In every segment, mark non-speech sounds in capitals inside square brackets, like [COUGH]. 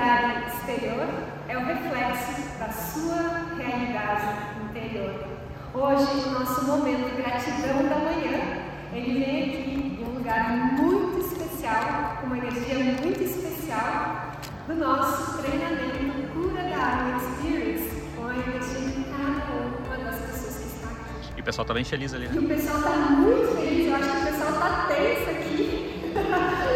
realidade exterior é o reflexo da sua realidade interior. Hoje, o nosso momento de gratidão da manhã, ele vem aqui em um lugar muito especial, com uma energia muito especial, do nosso treinamento Cura da Alma Experience, com a energia de cada uma das pessoas que está aqui. E o pessoal tá bem feliz ali. E o pessoal está muito feliz, eu acho que o pessoal está tenso aqui. [LAUGHS]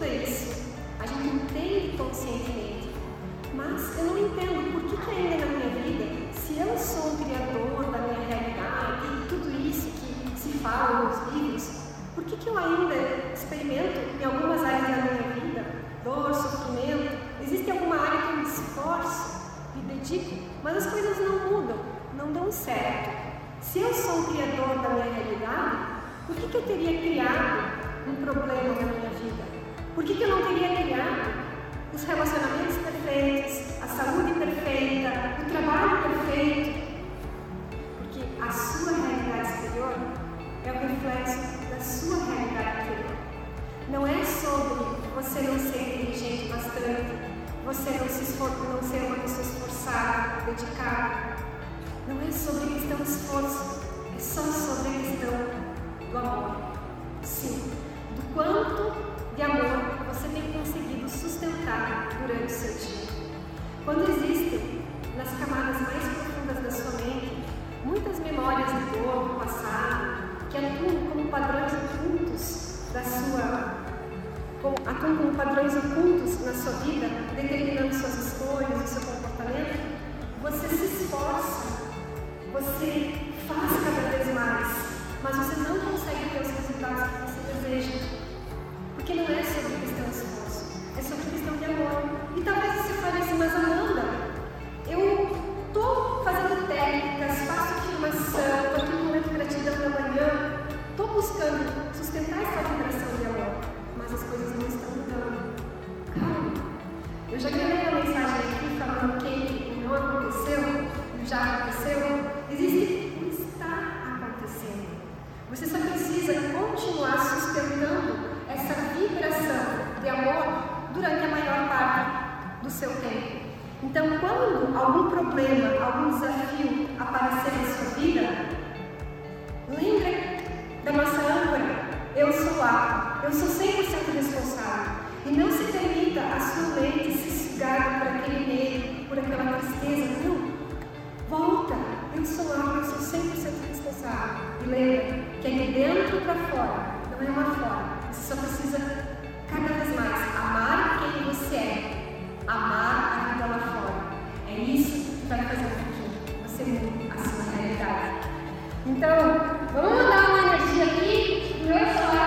estuda isso, a gente entende conscientemente, mas eu não entendo por que, que ainda na minha vida, se eu sou o criador da minha realidade e tudo isso que se fala nos livros, por que, que eu ainda experimento em algumas áreas da minha vida dor, sofrimento? Existe alguma área que eu me esforço, me dedico, mas as coisas não mudam, não dão certo. Se eu sou o criador da minha realidade, por que, que eu teria criado um problema na minha que, que eu não teria criado os relacionamentos perfeitos, a saúde perfeita, o trabalho perfeito? Porque a sua realidade exterior é o reflexo da sua realidade interior. Não é sobre você não ser inteligente bastante, você não, se esfor não ser uma pessoa esforçada, dedicada. Não é sobre a questão do esforço, é só sobre a questão do amor. Sim, do quanto atuam como padrões ocultos na sua vida, determinando suas escolhas, o seu comportamento, você se esforça, você faz cada vez mais, mas você não consegue ter os resultados que você deseja. Você só precisa continuar sustentando essa vibração de amor durante a maior parte do seu tempo. Então, quando algum problema, algum desafio aparecer na sua vida, lembre da nossa âncora. Eu sou lá, eu sou 100% responsável. E não se permita a sua mente se sugar por aquele medo, por aquela tristeza. Não. para fora, não é uma forma. Você só precisa cada vez mais amar quem você é, amar a vida lá fora. É isso que vai fazer com que você mude a sua realidade. Então, vamos mandar uma energia aqui, meu sonho.